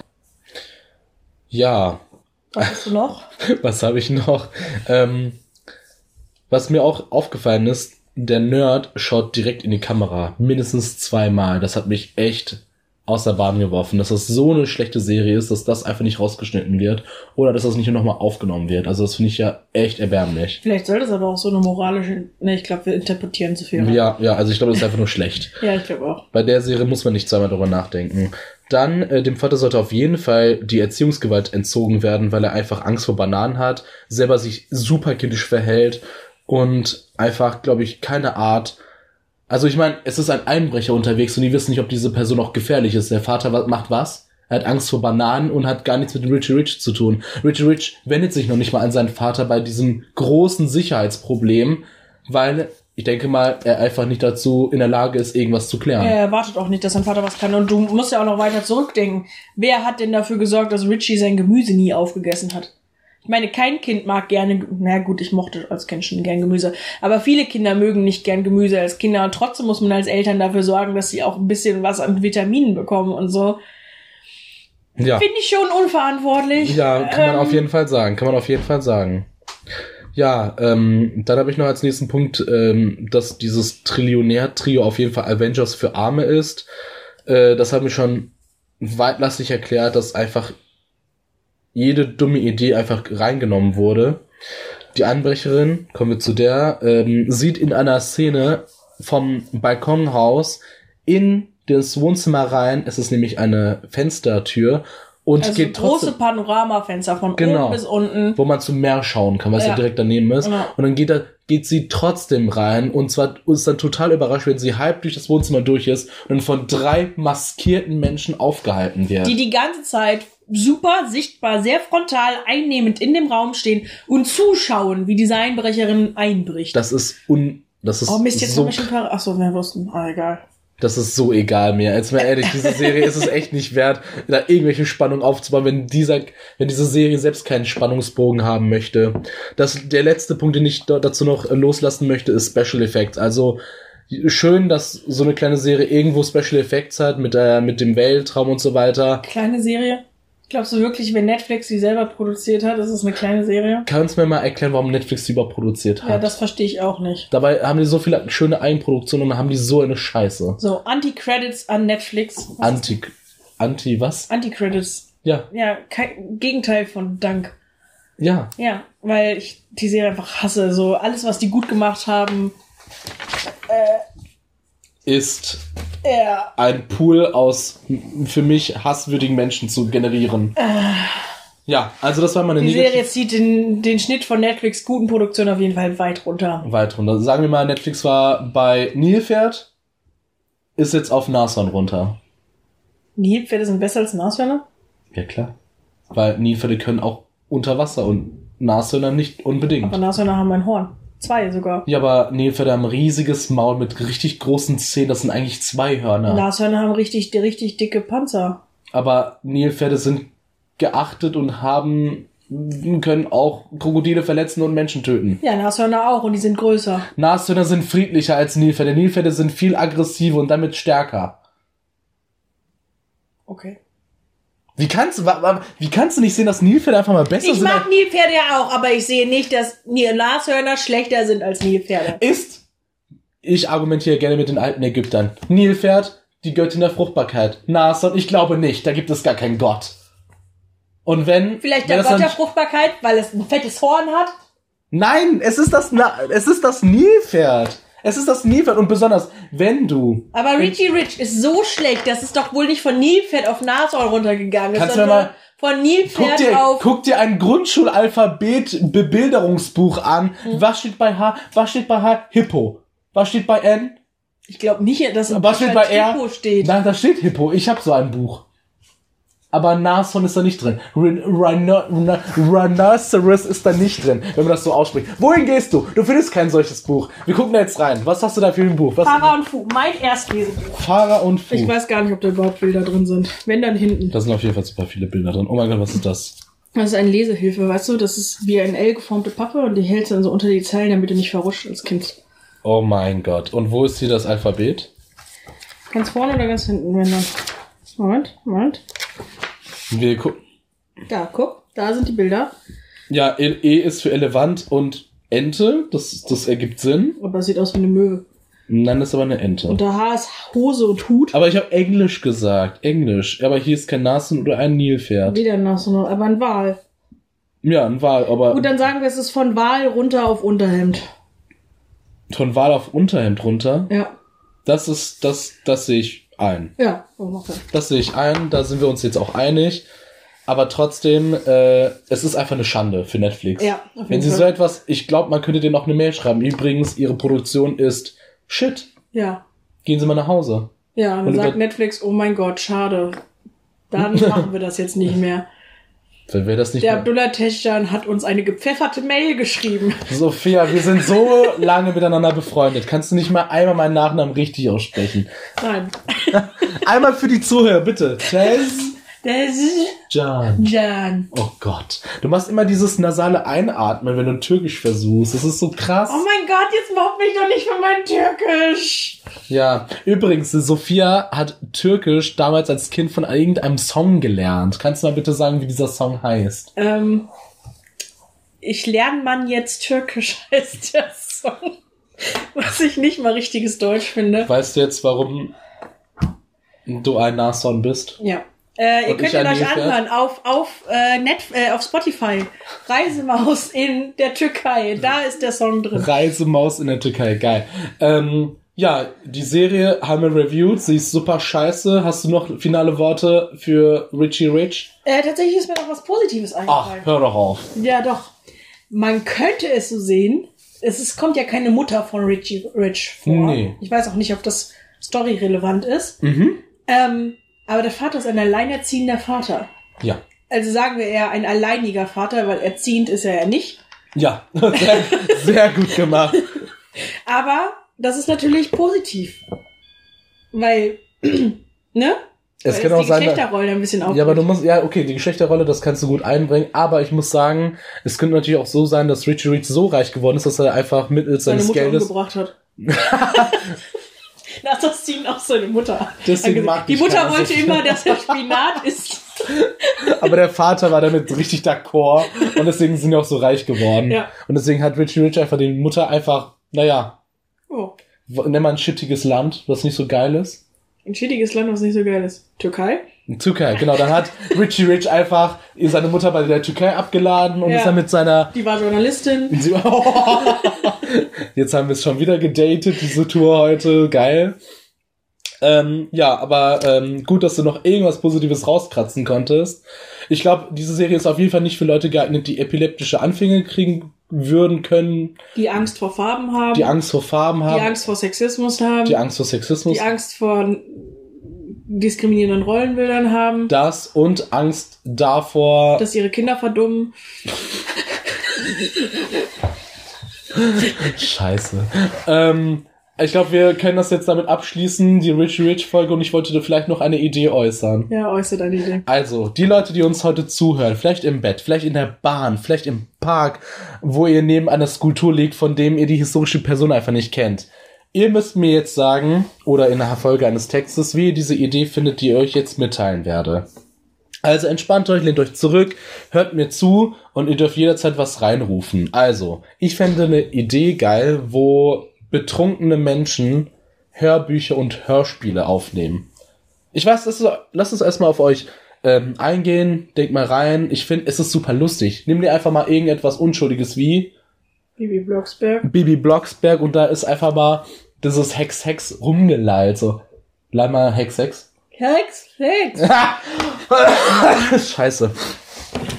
Ja, Was hast du noch? was habe ich noch? Ähm, was mir auch aufgefallen ist, der Nerd schaut direkt in die Kamera. Mindestens zweimal. Das hat mich echt aus der Bahn geworfen, dass das so eine schlechte Serie ist, dass das einfach nicht rausgeschnitten wird oder dass das nicht nochmal aufgenommen wird. Also das finde ich ja echt erbärmlich. Vielleicht soll das aber auch so eine moralische. Ne, ich glaube, wir interpretieren zu viel. Ja, ja, also ich glaube, das ist einfach nur schlecht. Ja, ich glaube auch. Bei der Serie muss man nicht zweimal darüber nachdenken. Dann, äh, dem Vater sollte auf jeden Fall die Erziehungsgewalt entzogen werden, weil er einfach Angst vor Bananen hat, selber sich super kindisch verhält und einfach, glaube ich, keine Art. Also ich meine, es ist ein Einbrecher unterwegs und die wissen nicht, ob diese Person auch gefährlich ist. Der Vater macht was? Er hat Angst vor Bananen und hat gar nichts mit Richie Rich zu tun. Richie Rich wendet sich noch nicht mal an seinen Vater bei diesem großen Sicherheitsproblem, weil ich denke mal, er einfach nicht dazu in der Lage ist, irgendwas zu klären. Er erwartet auch nicht, dass sein Vater was kann. Und du musst ja auch noch weiter zurückdenken. Wer hat denn dafür gesorgt, dass Richie sein Gemüse nie aufgegessen hat? Ich meine, kein Kind mag gerne, na gut, ich mochte als Kind schon gern Gemüse, aber viele Kinder mögen nicht gern Gemüse als Kinder und trotzdem muss man als Eltern dafür sorgen, dass sie auch ein bisschen was an Vitaminen bekommen und so. Ja. Finde ich schon unverantwortlich. Ja, kann man Ähm, auf jeden Fall sagen. Kann man auf jeden Fall sagen. Ja, ähm, dann habe ich noch als nächsten Punkt, ähm, dass dieses Trillionär-Trio auf jeden Fall Avengers für Arme ist. Äh, das hat mir schon weitlastig erklärt, dass einfach jede dumme Idee einfach reingenommen wurde. Die Einbrecherin, kommen wir zu der, ähm, sieht in einer Szene vom Balkonhaus in das Wohnzimmer rein. Es ist nämlich eine Fenstertür und Also geht große trotzdem, Panoramafenster von Genau. oben bis unten. wo man zum Meer schauen kann, was ja, Ja. direkt daneben ist. Ja. Und dann geht, da, geht sie trotzdem rein und zwar ist dann total überrascht, wenn sie halb durch das Wohnzimmer durch ist und von drei maskierten Menschen aufgehalten wird. die die ganze Zeit super sichtbar, sehr frontal, einnehmend in dem Raum stehen und zuschauen, wie diese Einbrecherin einbricht. das ist un, das ist oh Mist, jetzt so hab ich schon Par Achso, wir wussten. Ah, egal. Das ist so egal mir. Jetzt mal ehrlich, diese Serie ist es echt nicht wert, da irgendwelche Spannung aufzubauen, wenn dieser, wenn diese Serie selbst keinen Spannungsbogen haben möchte. Das, der letzte Punkt, den ich dazu noch loslassen möchte, ist Special Effects. Also, schön, dass so eine kleine Serie irgendwo Special Effects hat, mit, äh, mit dem Weltraum und so weiter. Kleine Serie. Glaubst du wirklich, wenn Netflix die selber produziert hat, ist es eine kleine Serie? Kannst du mir mal erklären, warum Netflix die überhaupt produziert hat? Ja, das verstehe ich auch nicht. Dabei haben die so viele schöne Eigenproduktionen und dann haben die so eine Scheiße. So, Anti-Credits an Netflix. Was Anti, Anti was? Anti-Credits. Ja, Ja, kein Gegenteil von Dank. ja. Ja, weil ich die Serie einfach hasse. So, alles, was die gut gemacht haben. Ist Ja. ein Pool aus für mich hasswürdigen Menschen zu generieren. Ja, also das war meine Die Serie negativ zieht den, den Schnitt von Netflix guten Produktionen auf jeden Fall weit runter. weit runter. Sagen wir mal, Netflix war bei Nilpferd, ist jetzt auf Nashorn runter. Nilpferde sind besser als Nashörner? Ja, klar. Weil Nilpferde können auch unter Wasser und Nashörner nicht unbedingt. Aber Nashörner haben ein Horn. Zwei sogar. ja, aber Nilpferde haben ein riesiges Maul mit richtig großen Zähnen. Das sind eigentlich zwei Hörner. Nashörner haben richtig, richtig dicke Panzer. aber Nilpferde sind geachtet und haben können auch Krokodile verletzen und Menschen töten. Ja, Nashörner auch und die sind größer. Nashörner sind friedlicher als Nilpferde. Nilpferde sind viel aggressiver und damit stärker. Okay. Wie kannst du, wie kannst du nicht sehen, dass Nilpferde einfach mal besser Ich sind? mag Nilpferde ja auch, aber ich sehe nicht, dass Nashörner schlechter sind als Nilpferde. ist, ich argumentiere gerne mit den alten Ägyptern. Nilpferd, die Göttin der Fruchtbarkeit. Nason, ich glaube nicht, da gibt es gar keinen Gott. Und wenn... Vielleicht der Gott der Fruchtbarkeit, weil es ein fettes Horn hat. Nein, es ist das, Na es ist das Nilpferd. Es ist das Nilpferd und besonders, wenn du... Aber Richie Rich ist so schlecht, dass es doch wohl nicht von Nilpferd auf Nashorn runtergegangen ist, sondern von Guck Nilpferd dir, auf... guck dir ein Grundschulalphabet-Bebilderungsbuch an. Hm. Was steht bei H? Was steht bei H? Hippo. Was steht bei N? Ich glaube nicht, dass ein Was steht bei R? Typo steht. Nein, da steht Hippo. Ich habe so ein Buch. Aber Nashorn ist da nicht drin. Rhin- Rhino Rhino- Rhinoceros ist da nicht drin, wenn man das so ausspricht. Wohin gehst du? Du findest kein solches Buch. Wir gucken da jetzt rein. Was hast du da für ein Buch? Was? Fahrer und Fu, mein Erstlesebuch. Fahrer und Fu. Ich weiß gar nicht, ob da überhaupt Bilder drin sind. Wenn, dann hinten. Da sind auf jeden Fall super viele Bilder drin. Oh mein Gott, was ist das? Das ist eine Lesehilfe, weißt du? Das ist wie ein L geformte Pappe und die hältst du dann so unter die Zeilen, damit du nicht verrutscht als Kind. Oh mein Gott. Und wo ist hier das Alphabet? Ganz vorne oder ganz hinten, wenn dann. Moment, Moment. Wir gucken. Da, guck, da sind die Bilder. Ja, E E ist für Elefant und Ente. Das, das ergibt Sinn. Aber das sieht aus wie eine Möwe. Nein, das ist aber eine Ente. Und da H ist Hose und Hut. Aber ich habe Englisch gesagt. Englisch. Aber hier ist kein Nasen oder ein Nilpferd. Wieder so einer, aber ein Wal. Ja, ein Wal, aber Gut, dann sagen wir, es ist von Wal runter auf Unterhemd. von Wal auf Unterhemd runter. Ja. Das ist, das, das sehe ich ein. Ja, oh, okay. Das sehe ich ein. Da sind wir uns jetzt auch einig. Aber trotzdem, äh, es ist einfach eine Schande für Netflix. Ja, auf jeden Wenn sie Fall. so etwas, ich glaube, man könnte denen auch eine Mail schreiben. Übrigens, ihre Produktion ist shit. Ja. Gehen Sie mal nach Hause. Ja, dann Und sagt Netflix, oh mein Gott, schade. Dann machen wir das jetzt nicht mehr. Wenn wir das nicht Der Teschan hat uns eine gepfefferte Mail geschrieben. Sophia, wir sind so lange miteinander befreundet. Kannst du nicht mal einmal meinen Nachnamen richtig aussprechen? Nein. Einmal für die Zuhörer, bitte. Tess Das ist Can. Jan. Oh Gott. Du machst immer dieses nasale Einatmen, wenn du Türkisch versuchst. Das ist so krass. Oh mein Gott, jetzt mobbt mich doch nicht für mein Türkisch. Ja. Übrigens, Sophia hat Türkisch damals als Kind von irgendeinem Song gelernt. Kannst du mal bitte sagen, wie dieser Song heißt? Ähm, ich lerne man jetzt Türkisch, heißt der Song. Was ich nicht mal richtiges Deutsch finde. Weißt du jetzt, warum du ein Nason bist? Ja. Äh, ihr könnt ihn euch anhören auf, auf, äh, Net, äh, auf Spotify. Reisemaus in der Türkei. Da ist der Song drin. Reisemaus in der Türkei, geil. Ähm, ja, die Serie haben wir reviewed. Sie ist super scheiße. Hast du noch finale Worte für Richie Rich? Äh, tatsächlich ist mir noch was Positives Ach, eingefallen. hör doch auf. Ja, doch. Man könnte es so sehen. Es ist, kommt ja keine Mutter von Richie Rich vor. Nee. Ich weiß auch nicht, ob das storyrelevant ist. Mhm. Ähm, aber der Vater ist ein alleinerziehender Vater. Ja. Also sagen wir eher ein alleiniger Vater, weil erziehend ist er ja nicht. Ja, sehr, sehr gut gemacht. Aber das ist natürlich positiv. Weil, ne? Es Weil kann auch die sein, Geschlechterrollen ein bisschen auf. Ja, aber du musst, ja, okay, die Geschlechterrolle, das kannst du gut einbringen, aber ich muss sagen, es könnte natürlich auch so sein, dass Richie Rich so reich geworden ist, dass er einfach mittels seine seines Mutter Geldes. umgebracht hat. Nach das ziehen auch seine Mutter. Deswegen angesehen. mag Die Mutter wollte immer, dass er Spinat isst. Aber der Vater war damit richtig d'accord und deswegen sind die auch so reich geworden. Ja. Und deswegen hat Richie Rich einfach die Mutter einfach, naja, Oh. nenn mal ein shittiges Land, was nicht so geil ist. Ein schädiges Land, was nicht so geil ist. Türkei? Türkei, genau. Dann hat Richie Rich einfach seine Mutter bei der Türkei abgeladen und Ja. ist dann mit seiner Die war Journalistin. Jetzt haben wir es schon wieder gedatet, diese Tour heute. Geil. Ähm, ja, aber ähm, gut, dass du noch irgendwas Positives rauskratzen konntest. Ich glaube, diese Serie ist auf jeden Fall nicht für Leute geeignet, die epileptische Anfänge kriegen würden können, Die Angst vor Farben haben. die Angst vor Farben haben, die Angst vor Sexismus haben. die Angst vor Sexismus, die Angst vor diskriminierenden Rollenbildern haben. das und Angst davor, dass ihre Kinder verdummen. Scheiße. Ähm, ich glaube, wir können das jetzt damit abschließen, die Richie Rich Folge, und ich wollte dir vielleicht noch eine Idee äußern. Ja, äußert eine Idee. Also, die Leute, die uns heute zuhören, vielleicht im Bett, vielleicht in der Bahn, vielleicht im Park, wo ihr neben einer Skulptur liegt, von dem ihr die historische Person einfach nicht kennt. Ihr müsst mir jetzt sagen, oder in der Folge eines Textes, wie ihr diese Idee findet, die ich euch jetzt mitteilen werde. Also entspannt euch, lehnt euch zurück, hört mir zu und ihr dürft jederzeit was reinrufen. Also, ich fände eine Idee geil, wo betrunkene Menschen Hörbücher und Hörspiele aufnehmen. Ich weiß, das ist, lasst uns erstmal auf euch ähm, eingehen, denkt mal rein. Ich finde, es ist super lustig. Nimm dir einfach mal irgendetwas Unschuldiges wie Bibi Blocksberg. Bibi Blocksberg und da ist einfach mal dieses Hex Hex rumgeleilt. So, leih mal Hex Hex. Hex, Hex. Scheiße.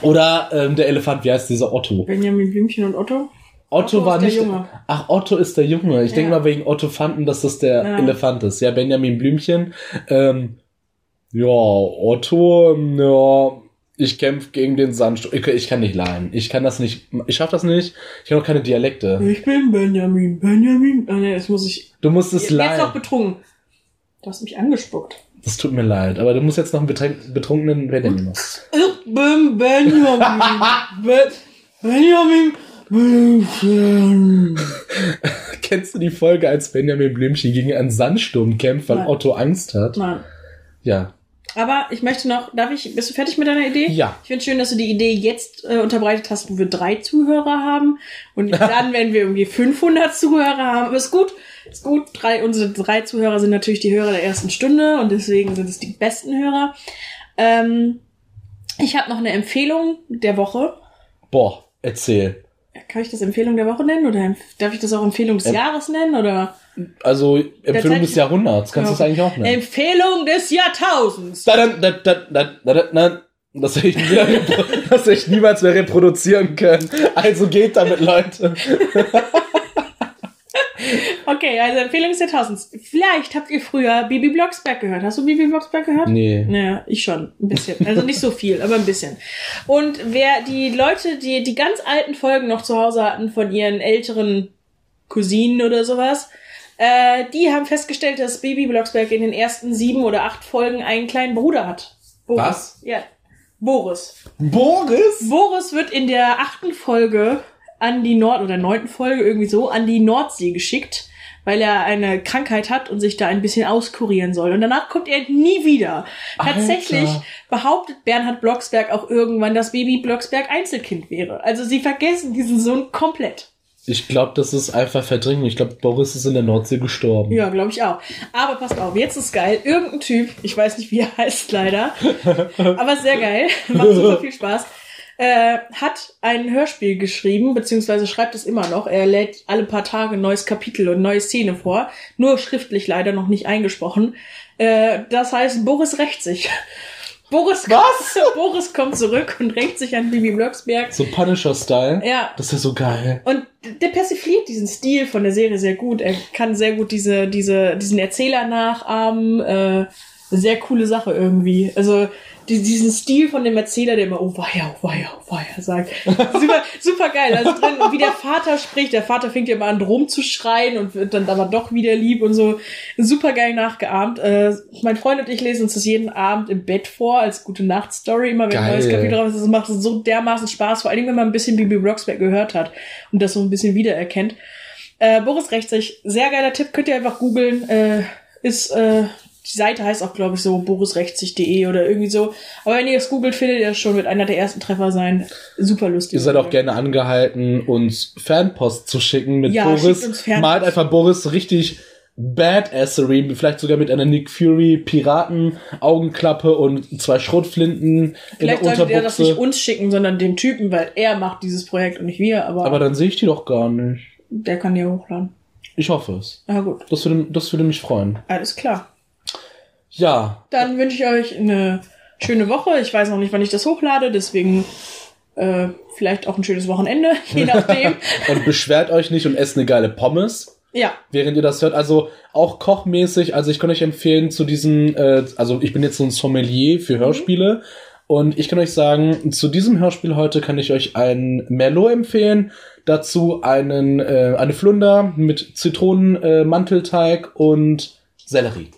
Oder ähm, der Elefant, wie heißt dieser Otto? Benjamin Blümchen und Otto. Otto, Otto war ist der nicht. Junge. Ach, Otto ist der Junge. Ich Ja. denke mal wegen Otto fanden, dass das der Ja. Elefant ist. Ja, Benjamin Blümchen. Ähm, ja, Otto, ja, ich kämpfe gegen den Sandsturm. Ich, ich kann nicht leihen. Ich kann das nicht. Ich schaff das nicht. Ich kann auch keine Dialekte. Ich bin Benjamin, Benjamin. Ah ne, das muss ich. Du musst es Jetzt noch leihen. betrunken. Du hast mich angespuckt. Das tut mir leid. Aber du musst jetzt noch einen betrunkenen Benjamin machen. Ich bin Benjamin. Be Benjamin Blümchen. Kennst du die Folge, als Benjamin Blümchen gegen einen Sandsturm kämpft, weil Nein. Otto Angst hat? Nein. Ja. Aber ich möchte noch, darf ich, bist du fertig mit deiner Idee? Ja. Ich finde schön, dass du die Idee jetzt äh, unterbreitet hast, wo wir drei Zuhörer haben. Und dann, wenn wir irgendwie 500 Zuhörer haben, aber ist gut, ist gut. Drei, unsere drei Zuhörer sind natürlich die Hörer der ersten Stunde und deswegen sind es die besten Hörer. Ähm, ich habe noch eine Empfehlung der Woche. Boah, erzähl. Kann ich das Empfehlung der Woche nennen oder darf ich das auch Empfehlung des Jahres nennen oder Also, Empfehlung des Jahrhunderts. Kannst du Ja. das eigentlich auch nennen? Empfehlung des Jahrtausends? Da, da, da, da, da, da, da, da. Das hätte ich, nie, das hätte ich niemals mehr reproduzieren können. Also geht damit, Leute. Okay, also Empfehlung des Jahrtausends. Vielleicht habt ihr früher Bibi Blocksberg gehört. Hast du Bibi Blocksberg gehört? Nee. Naja, ich schon. Ein bisschen. Also nicht so viel, aber ein bisschen. Und wer die Leute, die die ganz alten Folgen noch zu Hause hatten von ihren älteren Cousinen oder sowas, äh, die haben festgestellt, dass Bibi Blocksberg in den ersten sieben oder acht Folgen einen kleinen Bruder hat. Boris. Was? Ja. Boris. Boris? Boris wird in der achten Folge an die Nord- oder neunten Folge irgendwie so an die Nordsee geschickt, weil er eine Krankheit hat und sich da ein bisschen auskurieren soll. Und danach kommt er nie wieder. Alter. Tatsächlich behauptet Bernhard Blocksberg auch irgendwann, dass Baby Blocksberg Einzelkind wäre. Also sie vergessen diesen Sohn komplett. Ich glaube, das ist einfach Verdrängung. Ich glaube, Boris ist in der Nordsee gestorben. Ja, glaube ich auch. Aber passt auf, jetzt ist geil. Irgendein Typ, ich weiß nicht, wie er heißt leider, aber sehr geil, macht super viel Spaß, äh, hat ein Hörspiel geschrieben, beziehungsweise schreibt es immer noch. Er lädt alle paar Tage ein neues Kapitel und neue Szene vor, nur schriftlich leider noch nicht eingesprochen. Äh, das heißt, Boris rächt sich. Boris, Was? Boris kommt zurück und rächt sich an Bibi Blocksberg. So Punisher-Style. Ja, Das ist ja so geil. und der persifliert diesen Stil von der Serie sehr gut. Er kann sehr gut diese, diese, diesen Erzähler nachahmen. Äh, sehr coole Sache irgendwie. Also die, diesen Stil von dem Erzähler, der immer oh weia, oh weia, oh weia sagt. Super, super geil. Also drin, wie der Vater spricht. Der Vater fängt ja immer an rumzuschreien und wird dann aber doch wieder lieb und so. Super geil nachgeahmt. Äh, mein Freund und ich lesen uns das jeden Abend im Bett vor als gute Nacht-Story. Immer wenn ein neues. Kapitel drauf ist, das macht so dermaßen Spaß. Vor allem, wenn man ein bisschen Bibi Blocksberg gehört hat und das so ein bisschen wiedererkennt. Äh, Boris rächt sich. Sehr geiler Tipp. Könnt ihr einfach googeln. Äh, ist, äh, die Seite heißt auch, glaube ich, so borisrechtssich.de oder irgendwie so. Aber wenn ihr es googelt, findet ihr es schon, wird einer der ersten Treffer sein. Super lustig. Ihr seid auch gerne angehalten, uns Fanpost zu schicken mit Ja, Boris. uns Fanpost. Malt einfach Boris richtig Badassery, vielleicht sogar mit einer Nick Fury Piraten Augenklappe und zwei Schrotflinten Vielleicht in der sollte der das nicht Unterbuchse. uns schicken, sondern dem Typen, weil er macht dieses Projekt und nicht wir. Aber, Aber dann sehe ich die doch gar nicht. der kann die hochladen. Ich hoffe es. Na gut, Das würde, das würde mich freuen. alles klar. Ja, Dann wünsche ich euch eine schöne Woche. Ich weiß noch nicht, wann ich das hochlade, deswegen äh, vielleicht auch ein schönes Wochenende, je nachdem. und beschwert euch nicht und esst eine geile Pommes. ja, während ihr das hört. Also auch kochmäßig. Also ich kann euch empfehlen zu diesem, äh, also ich bin jetzt so ein Sommelier für Hörspiele. Und ich kann euch sagen, zu diesem Hörspiel heute kann ich euch ein Merlot empfehlen. Dazu einen, äh, eine Flunder mit Zitronen, äh, und Sellerie.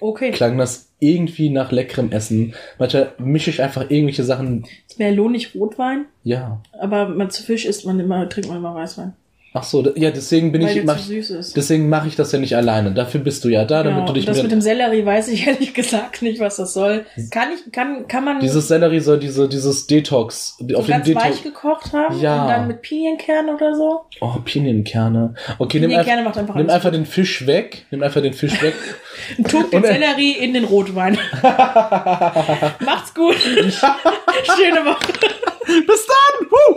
Okay. Klang das irgendwie nach leckerem Essen. Manchmal mische ich einfach irgendwelche Sachen. Merlot nicht Rotwein, Ja. aber man zu Fisch isst man immer, trinkt man immer Weißwein. Ach so, ja, deswegen bin weil ich, mach, zu süß ist. deswegen mache ich das ja nicht alleine. Dafür bist du ja da, damit Genau. du dich Und das mit, dem Sellerie weiß ich ehrlich gesagt nicht, was das soll. Kann ich, kann, kann man dieses Sellerie soll diese, dieses Detox, so auf den ganz Detox. weich gekocht haben Ja. und dann mit Pinienkernen oder so? Oh, Pinienkerner. Okay, nimm, einfach, Pinienkernen macht einfach nimm einfach den Fisch weg. Nimm einfach den Fisch weg. Tut den er- Sellerie in den Rotwein. Macht's gut. Schöne Woche. Bis dann! Woo!